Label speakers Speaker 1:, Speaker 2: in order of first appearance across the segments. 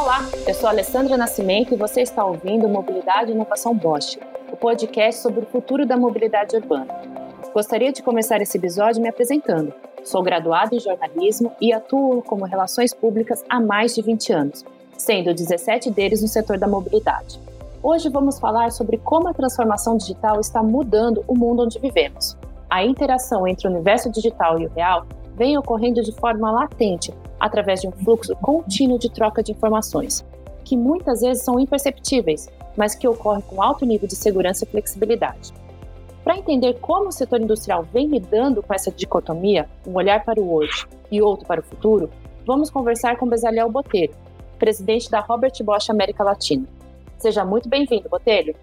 Speaker 1: Olá, eu sou Alessandra Nascimento e você está ouvindo Mobilidade e Inovação Bosch, o podcast sobre o futuro da mobilidade urbana. Gostaria de começar esse episódio me apresentando. Sou graduada em jornalismo e atuo como relações públicas há mais de 20 anos, sendo 17 deles no setor da mobilidade. Hoje vamos falar sobre como a transformação digital está mudando o mundo onde vivemos. A interação entre o universo digital e o real vem ocorrendo de forma latente, através de um fluxo contínuo de troca de informações, que muitas vezes são imperceptíveis, mas que ocorrem com alto nível de segurança e flexibilidade. Para entender como o setor industrial vem lidando com essa dicotomia, um olhar para o hoje e outro para o futuro, vamos conversar com Bezaliel Botelho, presidente da Robert Bosch América Latina. Seja muito bem-vindo, Botelho.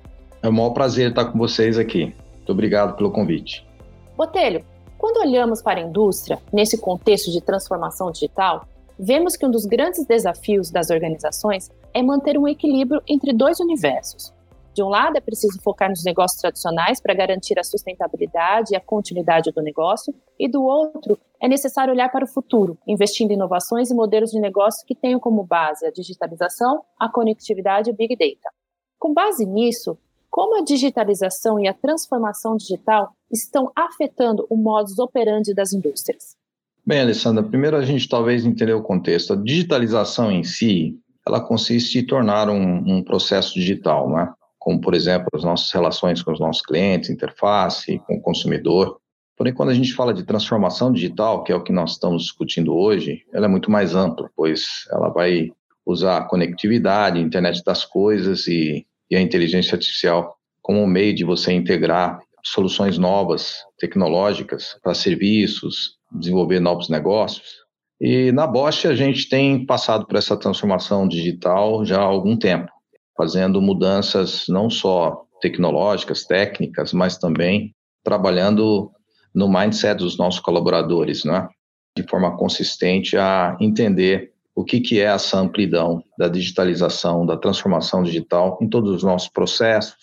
Speaker 2: É um maior prazer estar com vocês aqui. Muito obrigado pelo convite.
Speaker 1: Botelho, quando olhamos para a indústria, nesse contexto de transformação digital, vemos que um dos grandes desafios das organizações é manter um equilíbrio entre dois universos. De um lado, é preciso focar nos negócios tradicionais para garantir a sustentabilidade e a continuidade do negócio, e do outro, é necessário olhar para o futuro, investindo em inovações e modelos de negócio que tenham como base a digitalização, a conectividade e o Big Data. Com base nisso, como a digitalização e a transformação digital estão afetando o modus operandi das indústrias?
Speaker 2: Bem, Alessandra, primeiro a gente talvez entender o contexto. A digitalização em si, ela consiste em tornar um, um processo digital, né? como, por exemplo, as nossas relações com os nossos clientes, interface, com o consumidor. Porém, quando a gente fala de transformação digital, que é o que nós estamos discutindo hoje, ela é muito mais ampla, pois ela vai usar conectividade, internet das coisas e e a inteligência artificial como um meio de você integrar soluções novas, tecnológicas para serviços, desenvolver novos negócios. E na Bosch a gente tem passado por essa transformação digital já há algum tempo, fazendo mudanças não só tecnológicas, técnicas, mas também trabalhando no mindset dos nossos colaboradores, né? de forma consistente a entender o que, que é essa amplidão da digitalização, da transformação digital em todos os nossos processos,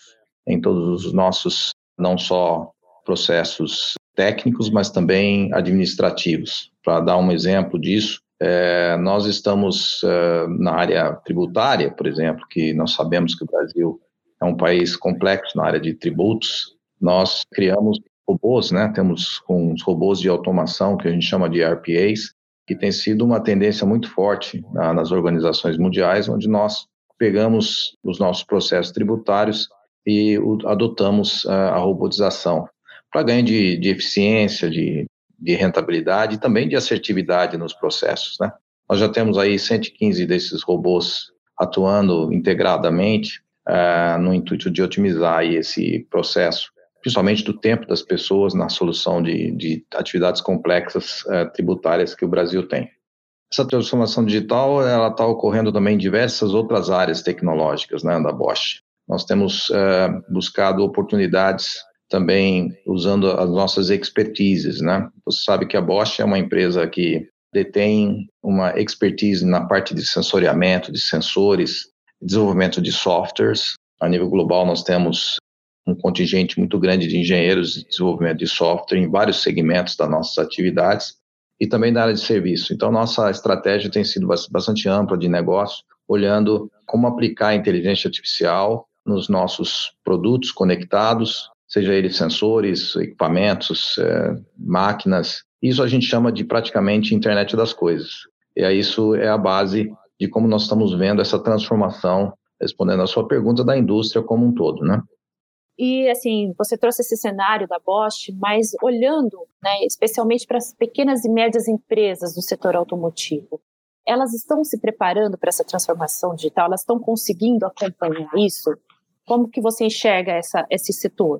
Speaker 2: em todos os nossos, não só processos técnicos, mas também administrativos. Para dar um exemplo disso, é, nós estamos é, na área tributária, por exemplo, que nós sabemos que o Brasil é um país complexo na área de tributos. Nós criamos robôs, né? Temos com os robôs de automação que a gente chama de RPAs, que tem sido uma tendência muito forte na, nas organizações mundiais, onde nós pegamos os nossos processos tributários e o, adotamos a, a robotização para ganho de, de eficiência, de, de, rentabilidade e também de assertividade nos processos. Né? Nós já temos aí 115 desses robôs atuando integradamente uh, no intuito de otimizar esse processo principalmente do tempo das pessoas na solução de, de atividades complexas uh, tributárias que o Brasil tem. Essa transformação digital ela está ocorrendo também em diversas outras áreas tecnológicas né, da Bosch. Nós temos uh, buscado oportunidades também usando as nossas expertises. Né? Você sabe que a Bosch é uma empresa que detém uma expertise na parte de sensoriamento, de sensores, desenvolvimento de softwares. A nível global, nós temos um contingente muito grande de engenheiros de desenvolvimento de software em vários segmentos das nossas atividades e também da área de serviço. Então, nossa estratégia tem sido bastante ampla de negócio, olhando como aplicar a inteligência artificial nos nossos produtos conectados, seja eles sensores, equipamentos, é, máquinas. Isso a gente chama de praticamente internet das coisas. E aí isso é a base de como nós estamos vendo essa transformação, respondendo a sua pergunta, da indústria como um todo, né?
Speaker 1: E assim, você trouxe esse cenário da Bosch, mas olhando, né, especialmente para as pequenas e médias empresas do setor automotivo, elas estão se preparando para essa transformação digital? Elas estão conseguindo acompanhar isso? Como que você enxerga essa, esse setor?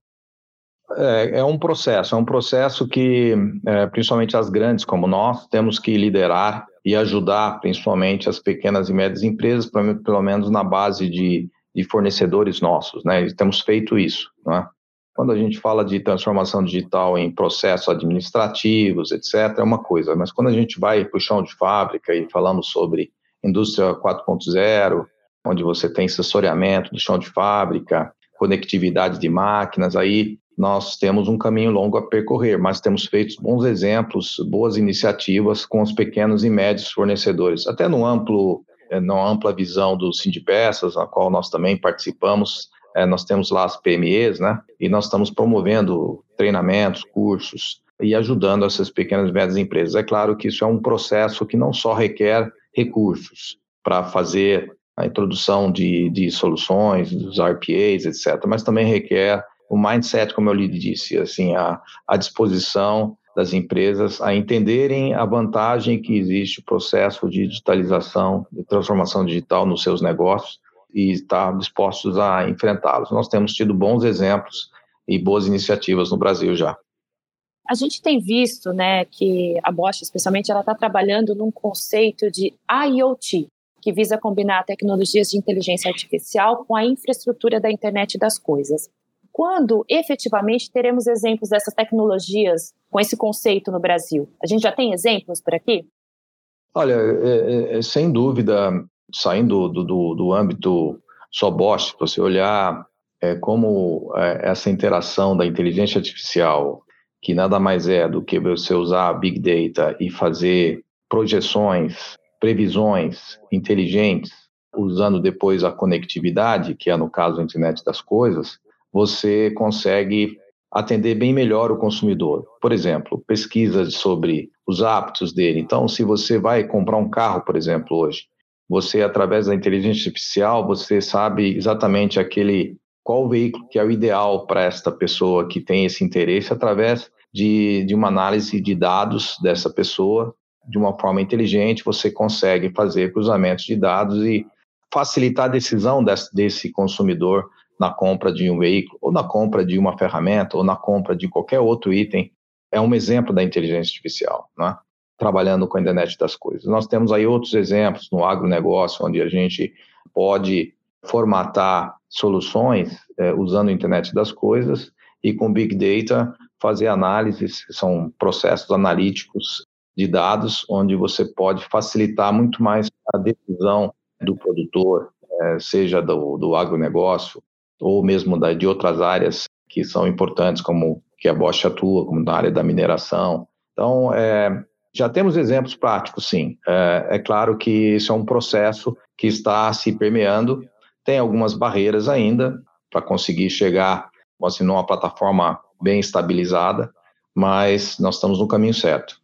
Speaker 2: É, é um processo, é um processo que, é, principalmente as grandes como nós, temos que liderar e ajudar, principalmente as pequenas e médias empresas, pelo menos na base de de fornecedores nossos, né? E temos feito isso, né? Quando a gente fala de transformação digital em processos administrativos, etc., é uma coisa, mas quando a gente vai para o chão de fábrica e falamos sobre indústria 4.0, onde você tem sensoriamento do chão de fábrica, conectividade de máquinas, aí nós temos um caminho longo a percorrer, mas temos feito bons exemplos, boas iniciativas com os pequenos e médios fornecedores, até no amplo é, na ampla visão do Sindipeças, a qual nós também participamos, é, nós temos lá as PMEs, né? E nós estamos promovendo treinamentos, cursos e ajudando essas pequenas e médias empresas. É claro que isso é um processo que não só requer recursos para fazer a introdução de, de soluções, dos RPAs, etc., mas também requer o mindset, como eu lhe disse, assim, a, a disposição das empresas a entenderem a vantagem que existe o processo de digitalização, de transformação digital nos seus negócios e estar dispostos a enfrentá-los. Nós temos tido bons exemplos e boas iniciativas no Brasil já.
Speaker 1: A gente tem visto, né, que a Bosch, especialmente, ela está trabalhando num conceito de IoT, que visa combinar tecnologias de inteligência artificial com a infraestrutura da internet das coisas. Quando efetivamente teremos exemplos dessas tecnologias com esse conceito no Brasil? A gente já tem exemplos por aqui?
Speaker 2: Olha, é, é, é sem dúvida, saindo do, do, do âmbito só Bosch, você olhar é, como é, essa interação da inteligência artificial, que nada mais é do que você usar Big Data e fazer projeções, previsões inteligentes, usando depois a conectividade, que é no caso a internet das coisas, você consegue atender bem melhor o consumidor. Por exemplo, pesquisas sobre os hábitos dele. Então, se você vai comprar um carro, por exemplo, hoje, você através da inteligência artificial, você sabe exatamente aquele qual veículo que é o ideal para esta pessoa que tem esse interesse através de, de uma análise de dados dessa pessoa de uma forma inteligente, você consegue fazer cruzamentos de dados e facilitar a decisão desse, desse consumidor na compra de um veículo, ou na compra de uma ferramenta, ou na compra de qualquer outro item, é um exemplo da inteligência artificial, né? trabalhando com a internet das coisas. Nós temos aí outros exemplos no agronegócio, onde a gente pode formatar soluções é, usando a internet das coisas e com Big Data fazer análises, são processos analíticos de dados, onde você pode facilitar muito mais a decisão do produtor, é, seja do, do agronegócio, ou mesmo da, de outras áreas que são importantes, como que a Bosch atua, como na área da mineração. Então, é, já temos exemplos práticos, sim. É, é, claro que isso é um processo que está se permeando, tem algumas barreiras ainda para conseguir chegar assim, numa plataforma bem estabilizada, mas nós estamos no caminho certo.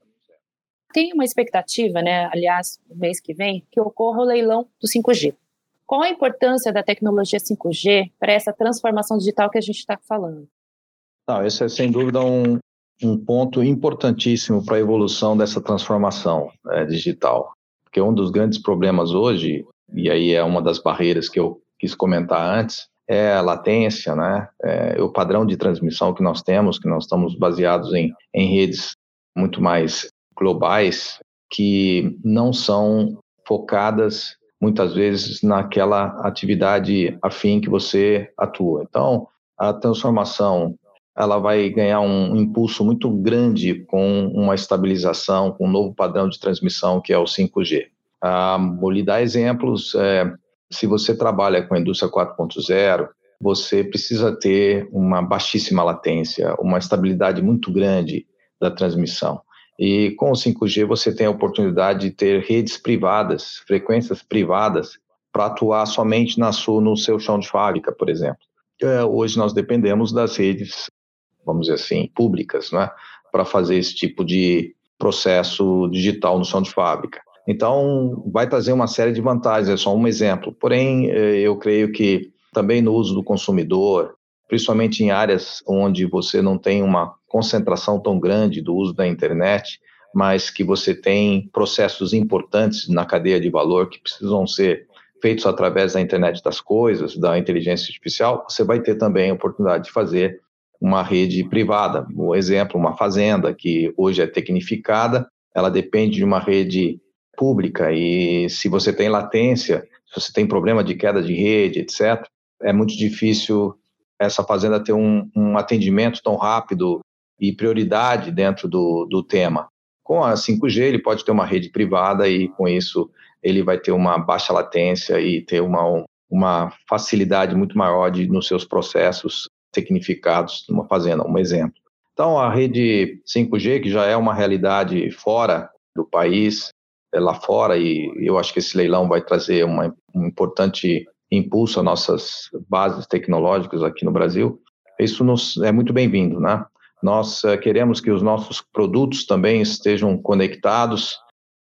Speaker 1: Tem uma expectativa, né, aliás, no mês que vem, que ocorra o leilão do 5G. Qual a importância da tecnologia 5G para essa transformação digital que a gente está falando?
Speaker 2: Não, esse é sem dúvida um, um ponto importantíssimo para a evolução dessa transformação é, digital. Porque um dos grandes problemas hoje, e aí é uma das barreiras que eu quis comentar antes, é a latência, né? É o padrão de transmissão que nós temos, que nós estamos baseados em, em redes muito mais globais, que não são focadas muitas vezes naquela atividade afim que você atua. Então, a transformação ela vai ganhar um impulso muito grande com uma estabilização, com um novo padrão de transmissão que é o 5G. Ah, vou lhe dar exemplos. É, se você trabalha com a indústria 4.0, você precisa ter uma baixíssima latência, uma estabilidade muito grande da transmissão. E com o 5G você tem a oportunidade de ter redes privadas, frequências privadas, para atuar somente na sua, no seu chão de fábrica, por exemplo. É, hoje nós dependemos das redes, vamos dizer assim, públicas, né, para fazer esse tipo de processo digital no chão de fábrica. Então, vai trazer uma série de vantagens, é só um exemplo. Porém, é, eu creio que também no uso do consumidor, principalmente em áreas onde você não tem uma concentração tão grande do uso da internet, mas que você tem processos importantes na cadeia de valor que precisam ser feitos através da internet das coisas, da inteligência artificial, você vai ter também a oportunidade de fazer uma rede privada. Um exemplo, uma fazenda que hoje é tecnificada, ela depende de uma rede pública e se você tem latência, se você tem problema de queda de rede, etc., é muito difícil essa fazenda ter um, um atendimento tão rápido e prioridade dentro do, do tema. Com a 5G, ele pode ter uma rede privada e, com isso, ele vai ter uma baixa latência e ter uma, uma facilidade muito maior de, nos seus processos tecnificados numa fazenda, um exemplo. Então, a rede 5G, que já é uma realidade fora do país, é, lá fora e eu acho que esse leilão vai trazer uma, um importante impulso às nossas bases tecnológicas aqui no Brasil. Isso nos é muito bem-vindo, né? Nós uh, queremos que os nossos produtos também estejam conectados.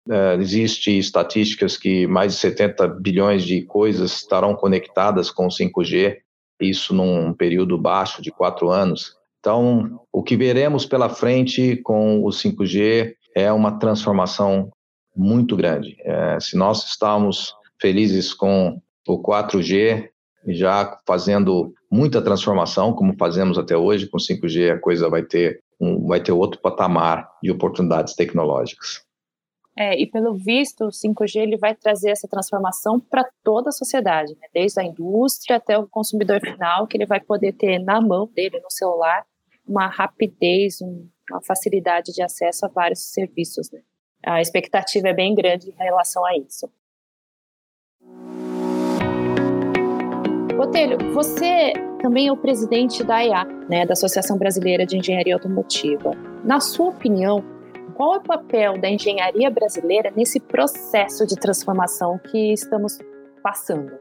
Speaker 2: Uh, existe estatísticas que mais de 70 bilhões de coisas estarão conectadas com o 5G, isso num período baixo de quatro anos. Então, o que veremos pela frente com o 5G é uma transformação muito grande. É, se nós estamos felizes com o 4G, já fazendo muita transformação, como fazemos até hoje, com 5G a coisa vai ter, um, vai ter outro patamar de oportunidades tecnológicas.
Speaker 1: É, e pelo visto, o 5G ele vai trazer essa transformação para toda a sociedade, né? desde a indústria até o consumidor final, que ele vai poder ter na mão dele, no celular, uma rapidez, um, uma facilidade de acesso a vários serviços. Né? A expectativa é bem grande em relação a isso. Botelho, você também é o presidente da AIA, né, da Associação Brasileira de Engenharia Automotiva. Na sua opinião, qual é o papel da engenharia brasileira nesse processo de transformação que estamos passando?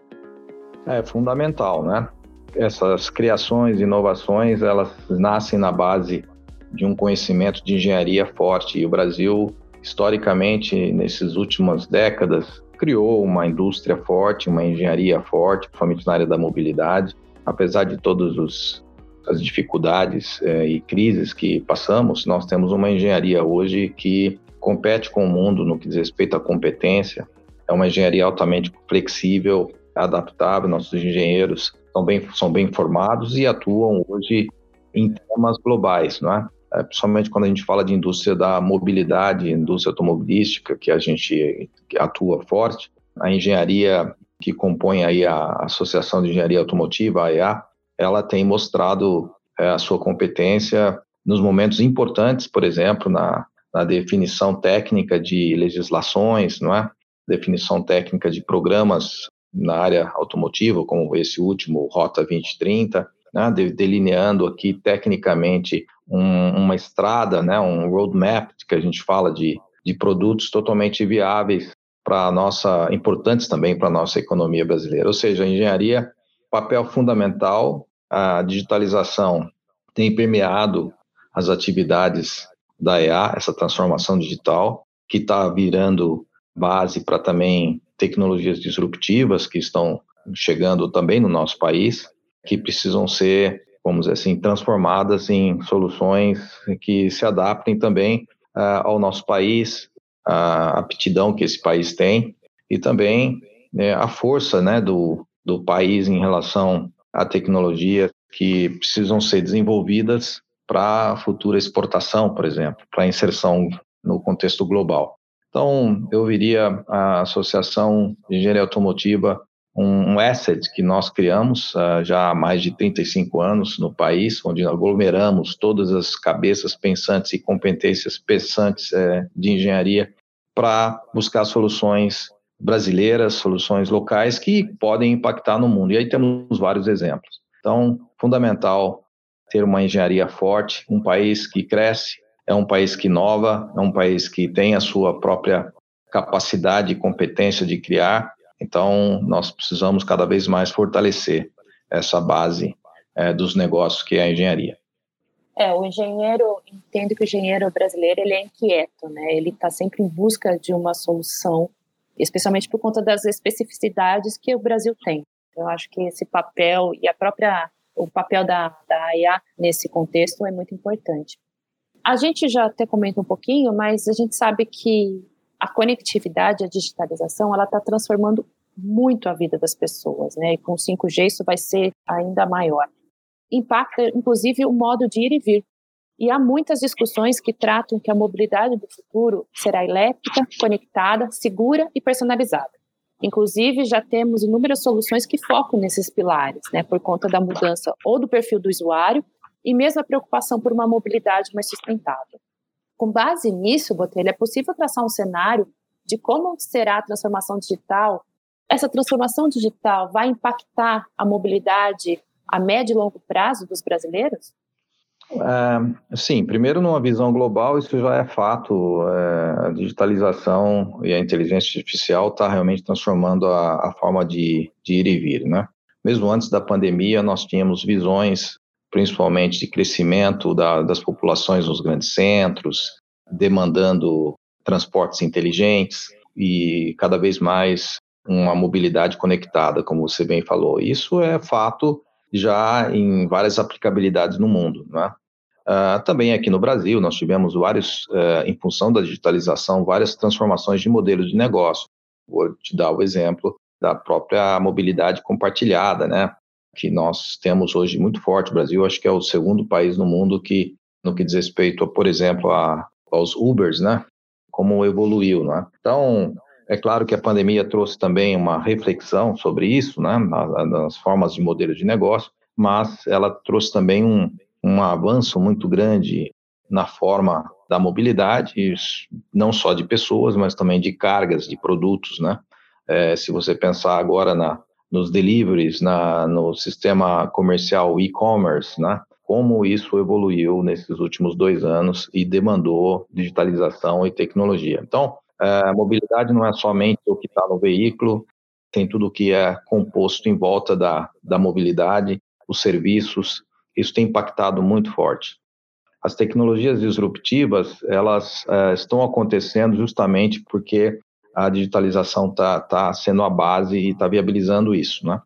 Speaker 2: É fundamental, né? essas criações, inovações, elas nascem na base de um conhecimento de engenharia forte. E o Brasil, historicamente, nessas últimas décadas, criou uma indústria forte, uma engenharia forte, principalmente na área da mobilidade. Apesar de todas as dificuldades eh, e crises que passamos, nós temos uma engenharia hoje que compete com o mundo no que diz respeito à competência. É uma engenharia altamente flexível, adaptável. Nossos engenheiros são bem, são bem formados e atuam hoje em temas globais, não é? É? Principalmente quando a gente fala de indústria da mobilidade, indústria automobilística, que a gente atua forte, a engenharia que compõe aí a Associação de Engenharia Automotiva, a EA, ela tem mostrado é, a sua competência nos momentos importantes, por exemplo, na, na definição técnica de legislações, não é? Definição técnica de programas na área automotiva, como esse último, Rota 2030, né, delineando aqui tecnicamente um, uma estrada, né, um roadmap, que a gente fala de, de produtos totalmente viáveis para nossa, importantes também para a nossa economia brasileira. Ou seja, a engenharia, papel fundamental, a digitalização tem permeado as atividades da EA, essa transformação digital, que está virando base para também tecnologias disruptivas que estão chegando também no nosso país, que precisam ser, vamos dizer assim, transformadas em soluções que se adaptem também uh, ao nosso país, a aptidão que esse país tem e também né, a força né, do, do país em relação à tecnologia que precisam ser desenvolvidas para futura exportação, por exemplo, para inserção no contexto global. Então, eu viria a Associação de Engenharia Automotiva um, um asset que nós criamos uh, já há mais de 35 anos no país, onde aglomeramos todas as cabeças pensantes e competências pensantes uh, de engenharia para buscar soluções brasileiras, soluções locais que podem impactar no mundo. E aí temos vários exemplos. Então, fundamental ter uma engenharia forte, um país que cresce, é um país que inova, é um país que tem a sua própria capacidade e competência de criar. Então, nós precisamos cada vez mais fortalecer essa base é, dos negócios que é a engenharia.
Speaker 1: É, o engenheiro, entendo que o engenheiro brasileiro ele é inquieto, né? Ele está sempre em busca de uma solução, especialmente por conta das especificidades que o Brasil tem. Eu acho que esse papel e a própria o papel da, da AIA nesse contexto é muito importante. A gente já até comenta um pouquinho, mas a gente sabe que a conectividade, a digitalização, ela está transformando muito a vida das pessoas, né? E com 5G isso vai ser ainda maior. Impacta, inclusive, o modo de ir e vir. E há muitas discussões que tratam que a mobilidade do futuro será elétrica, conectada, segura e personalizada. Inclusive, já temos inúmeras soluções que focam nesses pilares, né, por conta da mudança ou do perfil do usuário e mesmo a preocupação por uma mobilidade mais sustentável. Com base nisso, Botelho, é possível traçar um cenário de como será a transformação digital. Essa transformação digital vai impactar a mobilidade a médio e longo prazo dos brasileiros?
Speaker 2: É, sim, primeiro, numa visão global, isso já é fato. É, a digitalização e a inteligência artificial está realmente transformando a, a forma de, de, ir e vir. Né? Mesmo antes da pandemia, nós tínhamos visões, principalmente de crescimento da, das populações nos grandes centros, demandando transportes inteligentes e cada vez mais uma mobilidade conectada, como você bem falou. Isso é fato já em várias aplicabilidades no mundo. Né? Uh, também aqui no Brasil, nós tivemos vários, uh, em função da digitalização, várias transformações de modelos de negócio. Vou te dar o exemplo da própria mobilidade compartilhada, né? Que nós temos hoje muito forte. O Brasil, acho que é o segundo país no mundo que, no que diz respeito, por exemplo, a, aos Ubers, né? como evoluiu. Né? Então, é claro que a pandemia trouxe também uma reflexão sobre isso, né, nas formas de modelo de negócio, mas ela trouxe também um, um avanço muito grande na forma da mobilidade, não só de pessoas, mas também de cargas, de produtos, né? É, se você pensar agora na, nos deliveries, na, no sistema comercial e-commerce, né? Como isso evoluiu nesses últimos dois anos e demandou digitalização e tecnologia. Então, é, a mobilidade não é somente o que está no veículo, tem tudo o que é composto em volta da, da mobilidade, os serviços, isso tem impactado muito forte. As tecnologias disruptivas, elas uh, estão acontecendo justamente porque a digitalização está tá sendo a base e está viabilizando isso, né?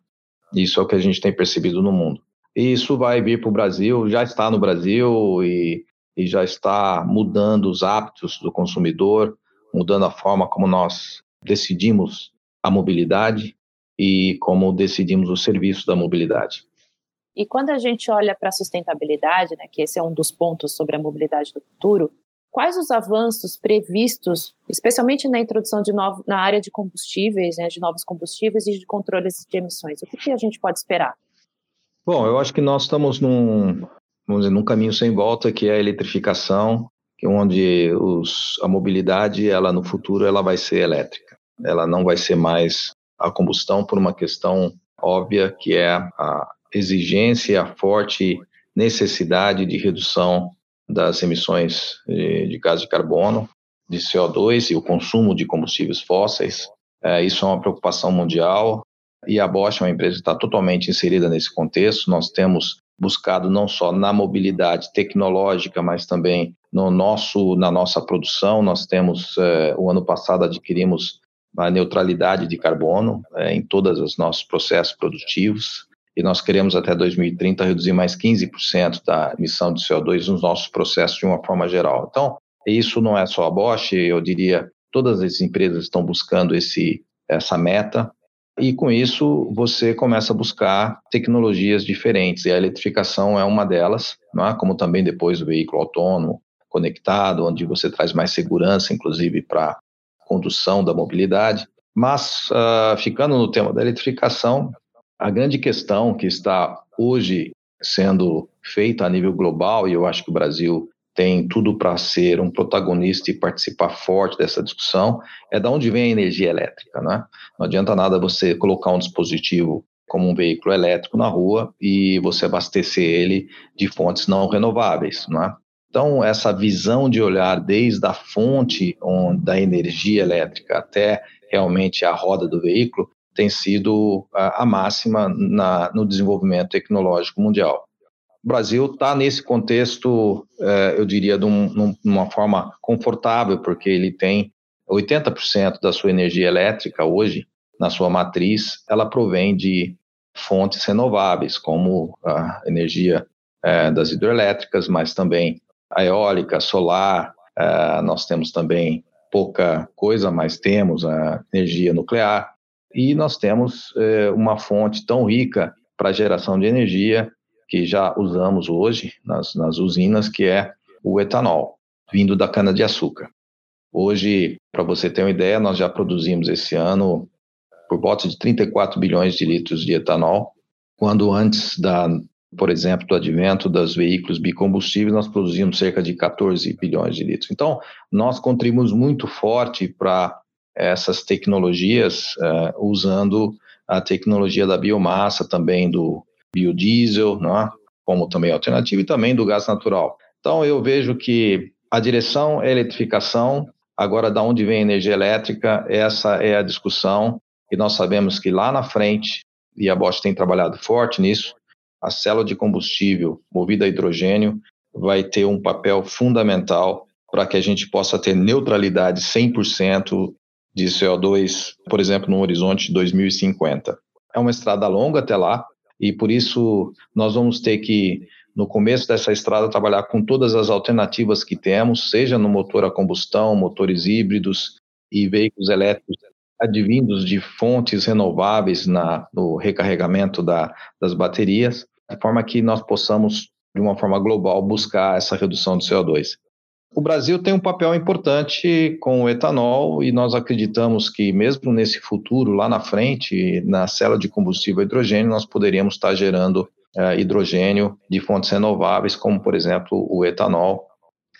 Speaker 2: Isso é o que a gente tem percebido no mundo. E isso vai vir para o Brasil, já está no Brasil e, e já está mudando os hábitos do consumidor, mudando a forma como nós decidimos a mobilidade e como decidimos o serviço da mobilidade.
Speaker 1: E quando a gente olha para a sustentabilidade, né, que esse é um dos pontos sobre a mobilidade do futuro, quais os avanços previstos, especialmente na introdução de novo, na área de combustíveis, né, de novos combustíveis e de controles de emissões? O que, que a gente pode esperar?
Speaker 2: Bom, eu acho que nós estamos num, vamos dizer, num caminho sem volta, que é a eletrificação onde os, a mobilidade, ela no futuro, ela vai ser elétrica. Ela não vai ser mais a combustão por uma questão óbvia, que é a exigência, a forte necessidade de redução das emissões de, de gás de carbono, de CO2 e o consumo de combustíveis fósseis. É, isso é uma preocupação mundial e a Bosch é uma empresa que está totalmente inserida nesse contexto. Nós temos buscado não só na mobilidade tecnológica, mas também no nosso, na nossa produção. Nós temos, eh, o ano passado, adquirimos a neutralidade de carbono eh, em todos os nossos processos produtivos e nós queremos até 2030 reduzir mais 15% da emissão de CO2 nos nossos processos de uma forma geral. Então, isso não é só a Bosch, eu diria, todas as empresas estão buscando esse, essa meta e com isso você começa a buscar tecnologias diferentes, e a eletrificação é uma delas, é? como também depois o veículo autônomo conectado, onde você traz mais segurança, inclusive para condução da mobilidade. Mas, uh, ficando no tema da eletrificação, a grande questão que está hoje sendo feita a nível global, e eu acho que o Brasil tem tudo para ser um protagonista e participar forte dessa discussão, é de onde vem a energia elétrica. Né? Não adianta nada você colocar um dispositivo como um veículo elétrico na rua e você abastecer ele de fontes não renováveis. Né? Então, essa visão de olhar desde a fonte da energia elétrica até realmente a roda do veículo tem sido a, a máxima na, no desenvolvimento tecnológico mundial. O Brasil está nesse contexto, é, eu diria, de, um, uma forma confortável, porque ele tem 80% da sua energia elétrica hoje, na sua matriz, ela provém de fontes renováveis, como a energia é, das hidrelétricas, mas também a eólica, solar, é, nós temos também pouca coisa, mas temos a energia nuclear, e nós temos é, uma fonte tão rica para geração de energia que já usamos hoje nas, nas usinas, que é o etanol, vindo da cana-de-açúcar. Hoje, para você ter uma ideia, nós já produzimos esse ano por volta de 34 bilhões de litros de etanol, quando antes da, por exemplo, do advento dos veículos bicombustíveis, nós produzimos cerca de 14 bilhões de litros. Então, nós contribuímos muito forte para essas tecnologias, uh, usando a tecnologia da biomassa, também do biodiesel, né? como também alternativa, e também do gás natural. Então, eu vejo que a direção é eletrificação, agora, da onde vem a energia elétrica, essa é a discussão, e nós sabemos que lá na frente, e a Bosch tem trabalhado forte nisso, a célula de combustível movida a hidrogênio vai ter um papel fundamental para que a gente possa ter neutralidade 100% de CO2, por exemplo, no horizonte de 2050. É uma estrada longa até lá, e por isso nós vamos ter que, no começo dessa estrada, trabalhar com todas as alternativas que temos, seja no motor a combustão, motores híbridos e veículos elétricos advindos de fontes renováveis na, no recarregamento da, das baterias, de forma que nós possamos, de uma forma global, buscar essa redução de CO2. O Brasil tem um papel importante com o etanol e nós acreditamos que, mesmo nesse futuro, lá na frente, na célula de combustível hidrogênio, nós poderíamos estar gerando é, hidrogênio de fontes renováveis, como, por exemplo, o etanol.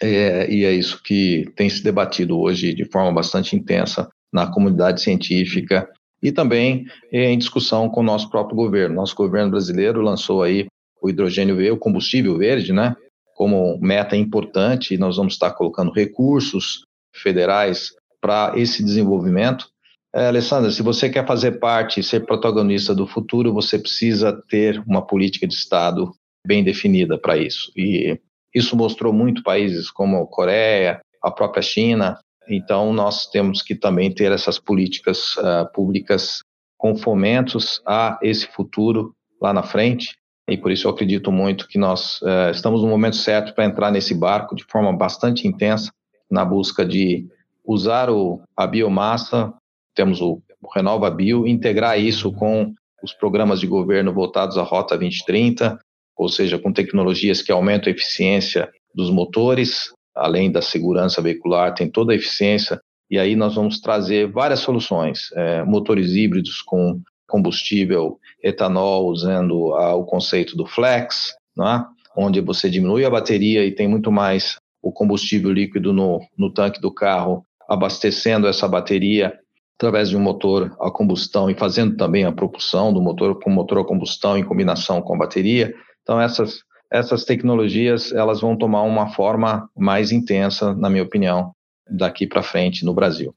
Speaker 2: É, e é isso que tem se debatido hoje de forma bastante intensa na comunidade científica e também é, em discussão com o nosso próprio governo. Nosso governo brasileiro lançou aí o hidrogênio o combustível verde, né? Como meta importante, nós vamos estar colocando recursos federais para esse desenvolvimento. É, Alessandra, se você quer fazer parte ser protagonista do futuro, você precisa ter uma política de Estado bem definida para isso. E isso mostrou muito países como Coreia, a própria China. Então, nós temos que também ter essas políticas uh, públicas com fomentos a esse futuro lá na frente e por isso eu acredito muito que nós uh, estamos no momento certo para entrar nesse barco de forma bastante intensa na busca de usar o, a biomassa, temos o, o Renova Bio, integrar isso com os programas de governo voltados à Rota 2030, ou seja, com tecnologias que aumentam a eficiência dos motores, além da segurança veicular, tem toda a eficiência, e aí nós vamos trazer várias soluções, é, motores híbridos com combustível etanol usando o conceito do flex, é? onde você diminui a bateria e tem muito mais o combustível líquido no, no tanque do carro, abastecendo essa bateria através de um motor a combustão e fazendo também a propulsão do motor com motor a combustão em combinação com a bateria. Então essas essas tecnologias elas vão tomar uma forma mais intensa, na minha opinião, daqui para frente no Brasil.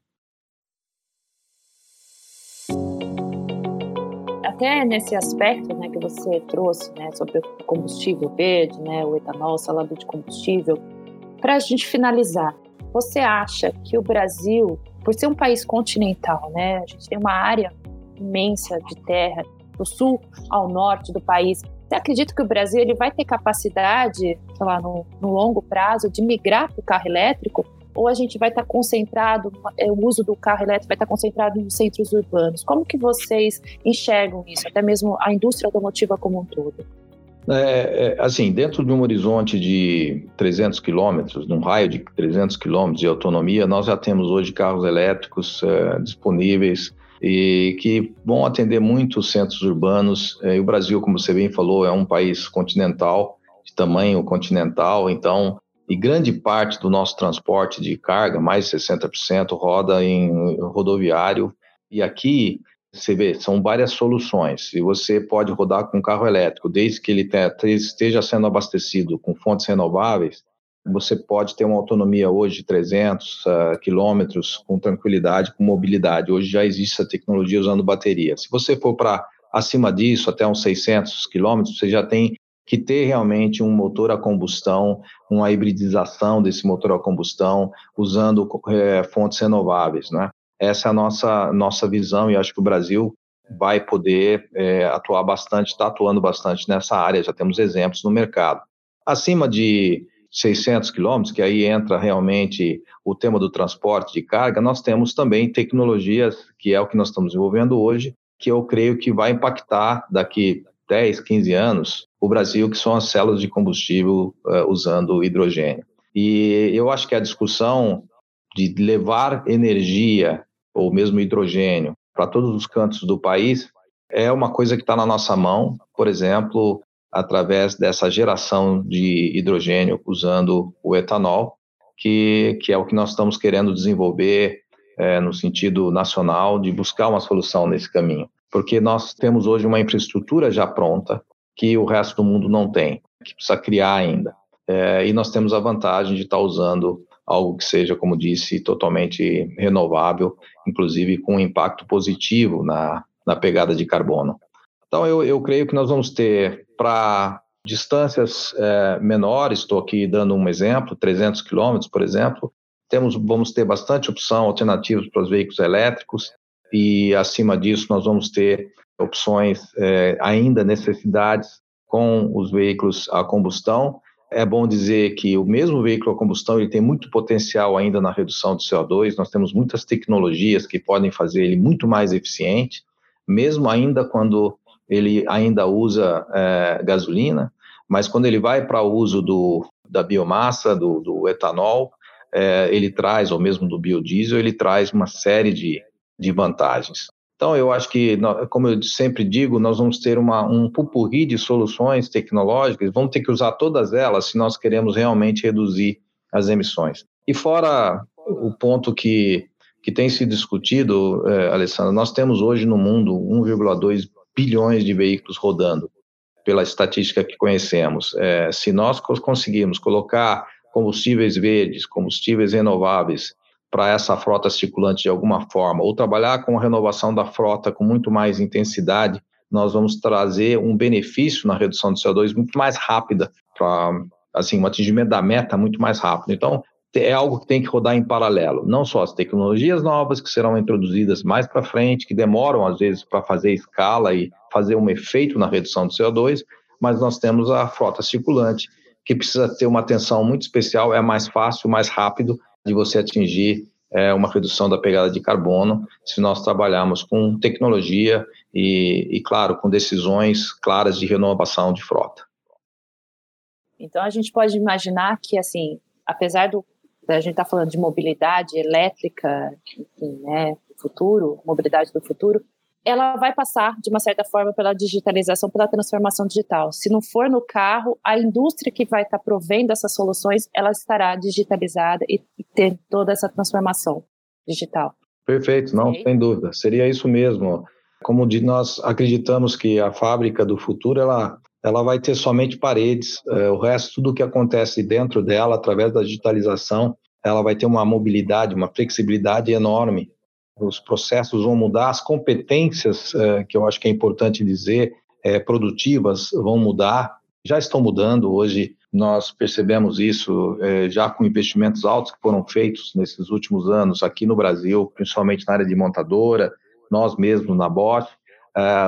Speaker 1: Até nesse aspecto né, que você trouxe né, sobre o combustível verde, né, o etanol, salado de combustível, para a gente finalizar, você acha que o Brasil, por ser um país continental, né, a gente tem uma área imensa de terra, do sul ao norte do país, você acredita que o Brasil ele vai ter capacidade, sei lá, no, no longo prazo, de migrar para o carro elétrico? Ou a gente vai estar concentrado, é, o uso do carro elétrico vai estar concentrado nos centros urbanos? Como que vocês enxergam isso, até mesmo a indústria automotiva como um todo?
Speaker 2: É, é, assim, dentro de um horizonte de 300 quilômetros, num raio de 300 quilômetros de autonomia, nós já temos hoje carros elétricos é, disponíveis e que vão atender muitos centros urbanos. É, e o Brasil, como você bem falou, é um país continental, de tamanho continental, então e grande parte do nosso transporte de carga, mais de 60%, roda em rodoviário. E aqui você vê, são várias soluções. E você pode rodar com carro elétrico, desde que ele esteja sendo abastecido com fontes renováveis, você pode ter uma autonomia hoje de 300 uh, ah, quilômetros com tranquilidade, com mobilidade. Hoje já existe essa tecnologia usando bateria. Se você for para acima disso, até uns 600 quilômetros, você já tem que ter realmente um motor a combustão, uma hibridização desse motor a combustão, usando é, fontes renováveis, né? Essa é a nossa, nossa visão e acho que o Brasil vai poder é, atuar bastante, está atuando bastante nessa área, já temos exemplos no mercado. Acima de 600 quilômetros, que aí entra realmente o tema do transporte de carga, nós temos também tecnologias, que é o que nós estamos desenvolvendo hoje, que eu creio que vai impactar daqui 10, 15 anos, o Brasil, que são as células de combustível uh, usando hidrogênio. E eu acho que a discussão de levar energia, ou mesmo hidrogênio, para todos os cantos do país, é uma coisa que está na nossa mão, por exemplo, através dessa geração de hidrogênio usando o etanol, que, que é o que nós estamos querendo desenvolver é, no sentido nacional, de buscar uma solução nesse caminho porque nós temos hoje uma infraestrutura já pronta que o resto do mundo não tem. que precisa criar ainda. É, e nós temos a vantagem de estar usando algo que seja, como disse, totalmente renovável, inclusive com um impacto positivo na, na pegada de carbono. Então, eu, eu creio que nós vamos ter, para distâncias é, menores, estou aqui dando um exemplo, 300 quilômetros, por exemplo, temos, vamos ter bastante opção, alternativas para os veículos elétricos, e acima disso nós vamos ter opções, é, ainda necessidades com os veículos a combustão. É bom dizer que o mesmo veículo a combustão ele tem muito potencial ainda na redução de CO2. Nós temos muitas tecnologias que podem fazer ele muito mais eficiente, mesmo ainda quando ele ainda usa é, gasolina, mas quando ele vai para o uso do, da biomassa, do, do etanol, é, ele traz, ou mesmo do biodiesel, ele traz uma série de, de vantagens. Então, eu acho que, como eu sempre digo, nós vamos ter uma, um pupurri de soluções tecnológicas, vamos ter que usar todas elas se nós queremos realmente reduzir as emissões. E fora o ponto que, que tem sido discutido, é, Alessandro, nós temos hoje no mundo 1,2 bilhões de veículos rodando, pela estatística que conhecemos. É, se nós conseguirmos colocar combustíveis verdes, combustíveis renováveis para essa frota circulante de alguma forma, ou trabalhar com a renovação da frota com muito mais intensidade, nós vamos trazer um benefício na redução de CO2 muito mais rápida, para assim, um atingimento da meta muito mais rápido. Então, é algo que tem que rodar em paralelo, não só as tecnologias novas que serão introduzidas mais para frente, que demoram às vezes para fazer escala e fazer um efeito na redução de CO2, mas nós temos a frota circulante, que precisa ter uma atenção muito especial, é mais fácil, mais rápido de você atingir é, uma redução da pegada de carbono se nós trabalharmos com tecnologia e, e, claro, com decisões claras de renovação de frota.
Speaker 1: Então a gente pode imaginar que, assim, apesar do a gente está falando de mobilidade elétrica, enfim, né, futuro, mobilidade do futuro, ela vai passar, de uma certa forma, pela digitalização, pela transformação digital. Se não for no carro, a indústria que vai estar provendo essas soluções, ela estará digitalizada e, e ter toda essa transformação digital.
Speaker 2: Perfeito, não, sem dúvida. Seria isso mesmo. Como de, nós acreditamos que a fábrica do futuro, ela, ela vai ter somente paredes, é, o resto, tudo que acontece dentro dela, através da digitalização, ela vai ter uma mobilidade, uma flexibilidade enorme os processos vão mudar, as competências, é, que eu acho que é importante dizer, é, produtivas vão mudar, já estão mudando. Hoje nós percebemos isso é, já com investimentos altos que foram feitos nesses últimos anos aqui no Brasil, principalmente na área de montadora, nós mesmos na Bosch.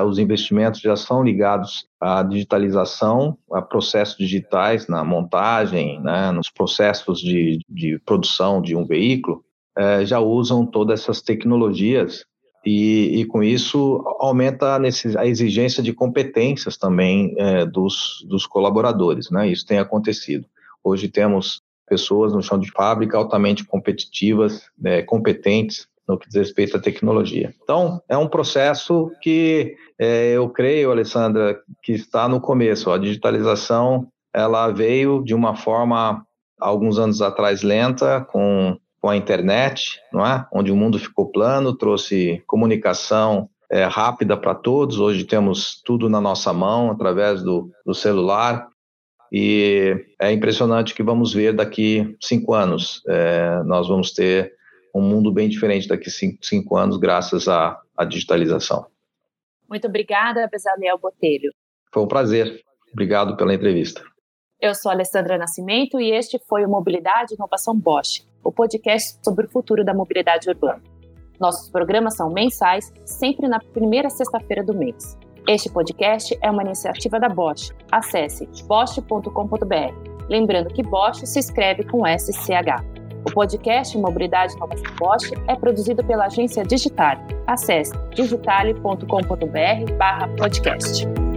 Speaker 2: os investimentos já são ligados à digitalização, a processos digitais na montagem, né, nos processos de, de produção de um veículo é, já usam todas essas tecnologias e, e com isso aumenta a, a, exigência de competências também é, dos, dos colaboradores, né? Isso tem acontecido. Hoje temos pessoas no chão de fábrica altamente competitivas, é, competentes no que diz respeito à tecnologia. Então, é um processo que é, eu creio, Alessandra, que está no começo. A digitalização ela veio de uma forma alguns anos atrás lenta, com com a internet, não é? Onde o mundo ficou plano, trouxe comunicação é, rápida para todos. Hoje temos tudo na nossa mão através do, do celular. E é impressionante que vamos ver daqui cinco anos. É, nós vamos ter um mundo bem diferente daqui cinco, cinco anos, graças à, à digitalização.
Speaker 1: Muito obrigada, Bezaliel Botelho.
Speaker 2: Foi um prazer. Obrigado pela entrevista.
Speaker 1: Eu sou Alessandra Nascimento e este foi o Mobilidade Inovação Bosch, o podcast sobre o futuro da mobilidade urbana. Nossos programas são mensais, sempre na primeira sexta-feira do mês. Este podcast é uma iniciativa da Bosch. Acesse bosch.com.br. Lembrando que Bosch se escreve com SCH. O podcast Mobilidade e Inovação Bosch é produzido pela agência Digital. Acesse digitale.com.br/podcast.